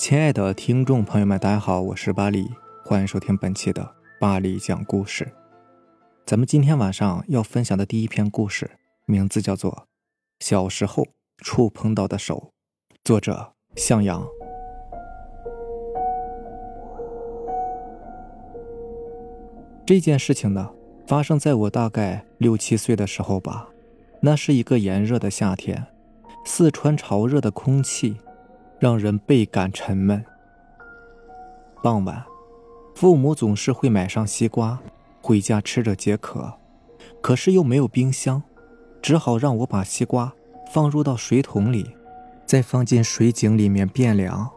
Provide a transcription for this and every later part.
亲爱的听众朋友们，大家好，我是巴里，欢迎收听本期的巴里讲故事。咱们今天晚上要分享的第一篇故事，名字叫做《小时候触碰到的手》，作者向阳。这件事情呢，发生在我大概六七岁的时候吧。那是一个炎热的夏天，四川潮热的空气。让人倍感沉闷。傍晚，父母总是会买上西瓜回家吃着解渴，可是又没有冰箱，只好让我把西瓜放入到水桶里，再放进水井里面变凉，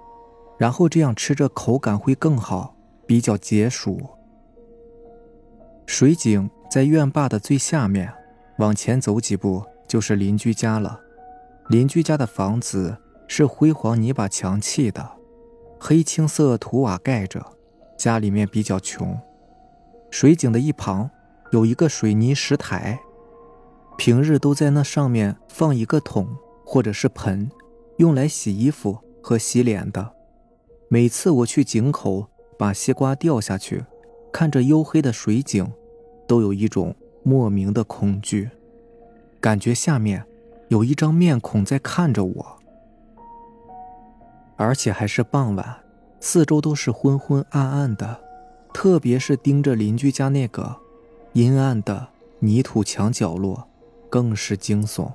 然后这样吃着口感会更好，比较解暑。水井在院坝的最下面，往前走几步就是邻居家了。邻居家的房子。是灰黄泥巴墙砌的，黑青色土瓦盖着，家里面比较穷。水井的一旁有一个水泥石台，平日都在那上面放一个桶或者是盆，用来洗衣服和洗脸的。每次我去井口把西瓜掉下去，看着黝黑的水井，都有一种莫名的恐惧，感觉下面有一张面孔在看着我。而且还是傍晚，四周都是昏昏暗暗的，特别是盯着邻居家那个阴暗的泥土墙角落，更是惊悚，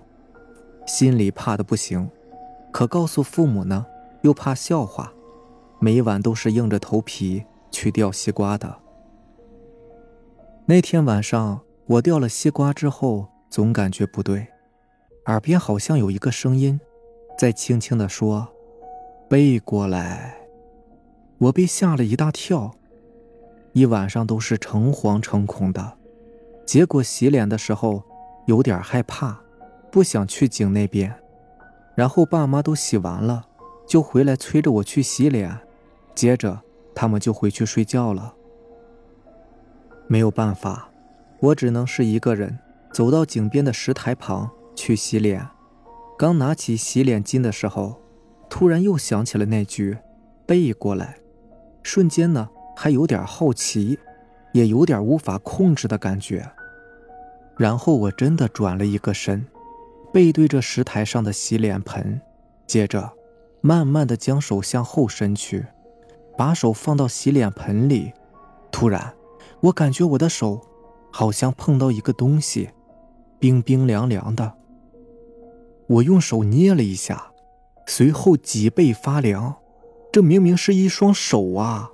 心里怕的不行。可告诉父母呢，又怕笑话，每晚都是硬着头皮去掉西瓜的。那天晚上，我掉了西瓜之后，总感觉不对，耳边好像有一个声音，在轻轻的说。背过来，我被吓了一大跳，一晚上都是诚惶诚恐的。结果洗脸的时候有点害怕，不想去井那边。然后爸妈都洗完了，就回来催着我去洗脸。接着他们就回去睡觉了。没有办法，我只能是一个人走到井边的石台旁去洗脸。刚拿起洗脸巾的时候。突然又想起了那句“背过来”，瞬间呢还有点好奇，也有点无法控制的感觉。然后我真的转了一个身，背对着石台上的洗脸盆，接着慢慢的将手向后伸去，把手放到洗脸盆里。突然，我感觉我的手好像碰到一个东西，冰冰凉凉的。我用手捏了一下。随后脊背发凉，这明明是一双手啊！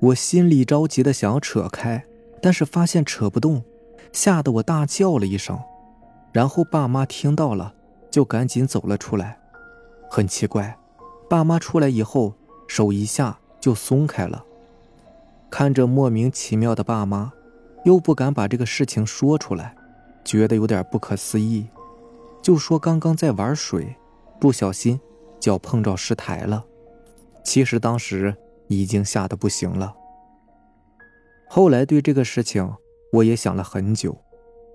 我心里着急的想要扯开，但是发现扯不动，吓得我大叫了一声。然后爸妈听到了，就赶紧走了出来。很奇怪，爸妈出来以后，手一下就松开了。看着莫名其妙的爸妈，又不敢把这个事情说出来，觉得有点不可思议。就说刚刚在玩水，不小心脚碰着石台了。其实当时已经吓得不行了。后来对这个事情我也想了很久，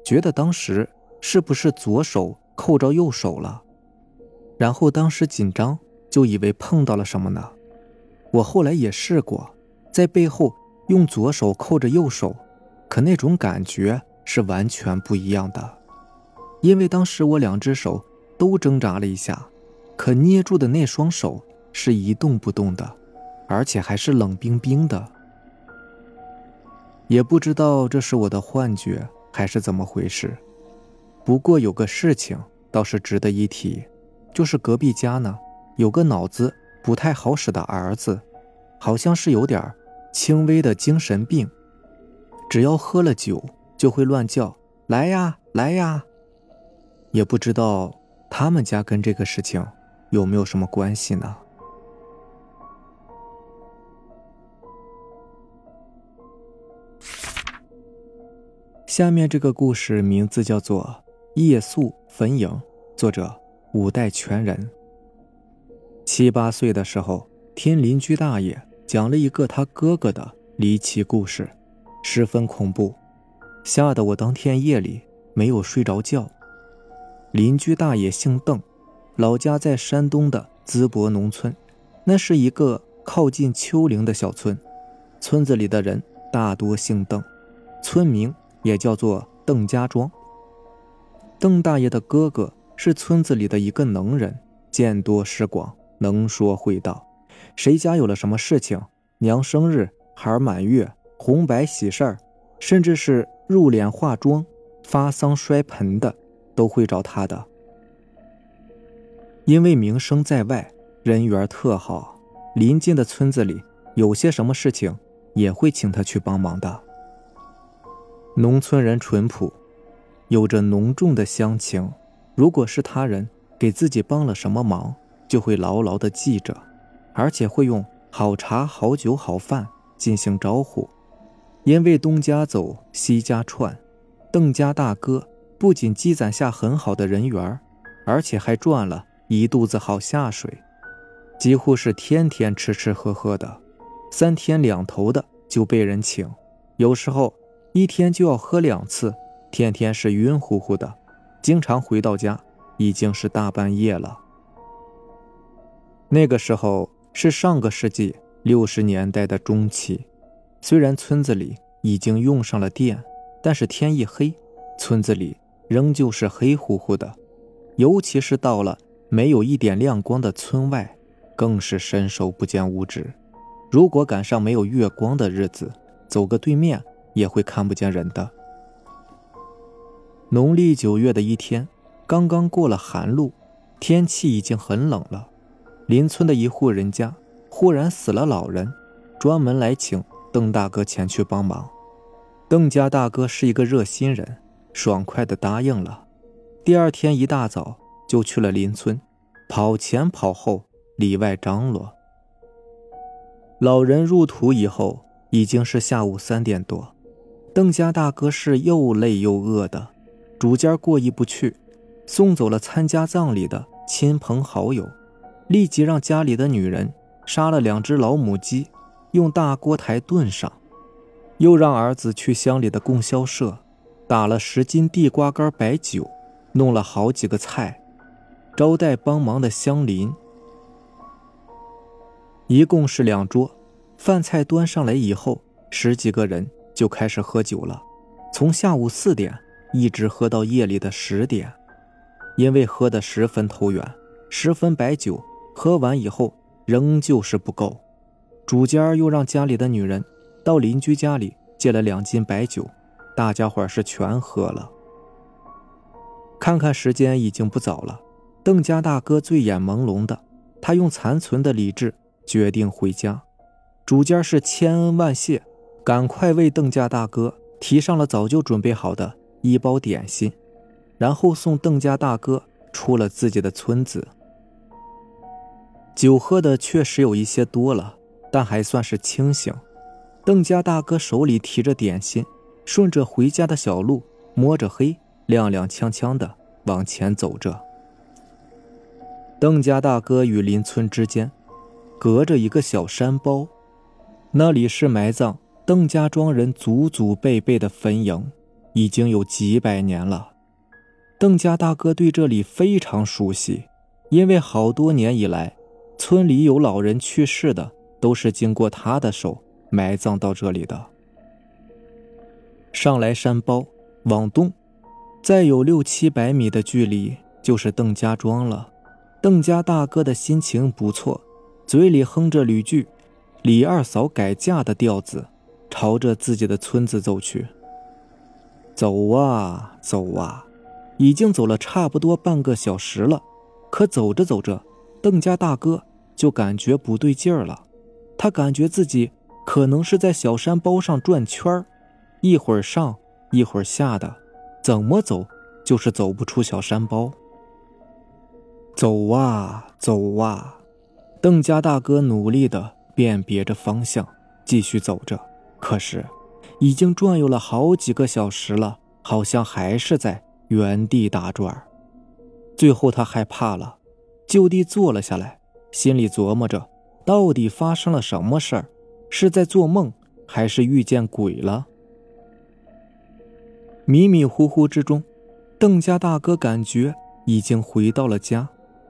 觉得当时是不是左手扣着右手了？然后当时紧张，就以为碰到了什么呢？我后来也试过，在背后用左手扣着右手，可那种感觉是完全不一样的。因为当时我两只手都挣扎了一下，可捏住的那双手是一动不动的，而且还是冷冰冰的。也不知道这是我的幻觉还是怎么回事。不过有个事情倒是值得一提，就是隔壁家呢有个脑子不太好使的儿子，好像是有点轻微的精神病，只要喝了酒就会乱叫：“来呀，来呀。”也不知道他们家跟这个事情有没有什么关系呢？下面这个故事名字叫做《夜宿坟茔》，作者五代全人。七八岁的时候，听邻居大爷讲了一个他哥哥的离奇故事，十分恐怖，吓得我当天夜里没有睡着觉。邻居大爷姓邓，老家在山东的淄博农村，那是一个靠近丘陵的小村，村子里的人大多姓邓，村名也叫做邓家庄。邓大爷的哥哥是村子里的一个能人，见多识广，能说会道。谁家有了什么事情，娘生日、孩满月、红白喜事儿，甚至是入殓化妆、发丧摔盆的，都会找他的。因为名声在外，人缘特好，邻近的村子里有些什么事情，也会请他去帮忙的。农村人淳朴。有着浓重的乡情，如果是他人给自己帮了什么忙，就会牢牢的记着，而且会用好茶、好酒、好饭进行招呼。因为东家走，西家串，邓家大哥不仅积攒下很好的人缘，而且还赚了一肚子好下水，几乎是天天吃吃喝喝的，三天两头的就被人请，有时候一天就要喝两次。天天是晕乎乎的，经常回到家已经是大半夜了。那个时候是上个世纪六十年代的中期，虽然村子里已经用上了电，但是天一黑，村子里仍旧是黑乎乎的，尤其是到了没有一点亮光的村外，更是伸手不见五指。如果赶上没有月光的日子，走个对面也会看不见人的。农历九月的一天，刚刚过了寒露，天气已经很冷了。邻村的一户人家忽然死了老人，专门来请邓大哥前去帮忙。邓家大哥是一个热心人，爽快地答应了。第二天一大早就去了邻村，跑前跑后，里外张罗。老人入土以后，已经是下午三点多。邓家大哥是又累又饿的。主家过意不去，送走了参加葬礼的亲朋好友，立即让家里的女人杀了两只老母鸡，用大锅台炖上，又让儿子去乡里的供销社打了十斤地瓜干白酒，弄了好几个菜，招待帮忙的乡邻。一共是两桌，饭菜端上来以后，十几个人就开始喝酒了，从下午四点。一直喝到夜里的十点，因为喝得十分投缘，十分白酒喝完以后仍旧是不够，主家又让家里的女人到邻居家里借了两斤白酒，大家伙是全喝了。看看时间已经不早了，邓家大哥醉眼朦胧的，他用残存的理智决定回家。主家是千恩万谢，赶快为邓家大哥提上了早就准备好的。一包点心，然后送邓家大哥出了自己的村子。酒喝的确实有一些多了，但还算是清醒。邓家大哥手里提着点心，顺着回家的小路，摸着黑，踉踉跄跄的往前走着。邓家大哥与邻村之间，隔着一个小山包，那里是埋葬邓家庄人祖祖辈辈的坟茔。已经有几百年了，邓家大哥对这里非常熟悉，因为好多年以来，村里有老人去世的，都是经过他的手埋葬到这里的。上来山包，往东，再有六七百米的距离就是邓家庄了。邓家大哥的心情不错，嘴里哼着吕剧《李二嫂改嫁》的调子，朝着自己的村子走去。走啊走啊，已经走了差不多半个小时了。可走着走着，邓家大哥就感觉不对劲儿了。他感觉自己可能是在小山包上转圈儿，一会儿上一会儿下的，怎么走就是走不出小山包。走啊走啊，邓家大哥努力的辨别着方向，继续走着。可是。已经转悠了好几个小时了，好像还是在原地打转。最后他害怕了，就地坐了下来，心里琢磨着：到底发生了什么事儿？是在做梦，还是遇见鬼了？迷迷糊糊之中，邓家大哥感觉已经回到了家。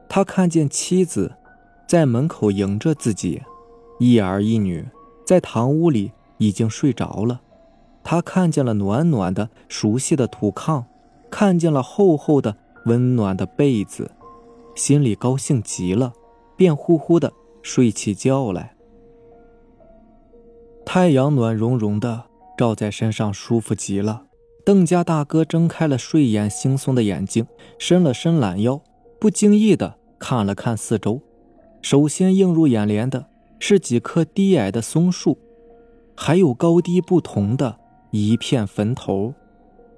他看见妻子在门口迎着自己，一儿一女在堂屋里已经睡着了。他看见了暖暖的、熟悉的土炕，看见了厚厚的、温暖的被子，心里高兴极了，便呼呼的睡起觉来。太阳暖融融的照在身上，舒服极了。邓家大哥睁开了睡眼惺忪的眼睛，伸了伸懒腰，不经意的看了看四周。首先映入眼帘的是几棵低矮的松树，还有高低不同的。一片坟头，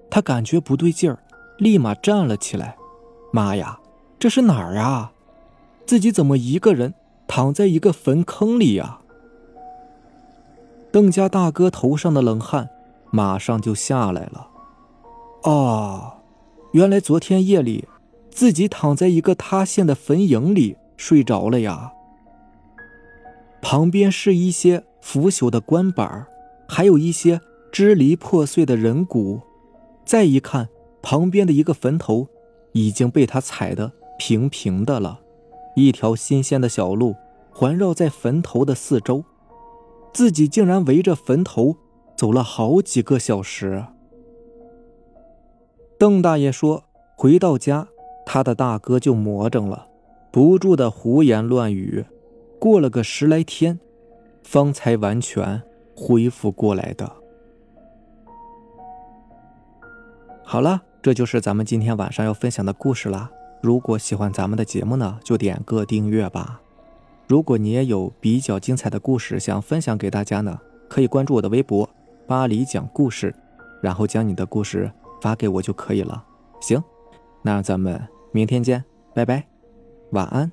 他感觉不对劲儿，立马站了起来。妈呀，这是哪儿啊？自己怎么一个人躺在一个坟坑里呀？邓家大哥头上的冷汗马上就下来了。哦，原来昨天夜里自己躺在一个塌陷的坟茔里睡着了呀。旁边是一些腐朽的棺板，还有一些。支离破碎的人骨，再一看，旁边的一个坟头已经被他踩得平平的了。一条新鲜的小路环绕在坟头的四周，自己竟然围着坟头走了好几个小时。邓大爷说：“回到家，他的大哥就魔怔了，不住的胡言乱语。过了个十来天，方才完全恢复过来的。”好了，这就是咱们今天晚上要分享的故事啦。如果喜欢咱们的节目呢，就点个订阅吧。如果你也有比较精彩的故事想分享给大家呢，可以关注我的微博“巴黎讲故事”，然后将你的故事发给我就可以了。行，那咱们明天见，拜拜，晚安。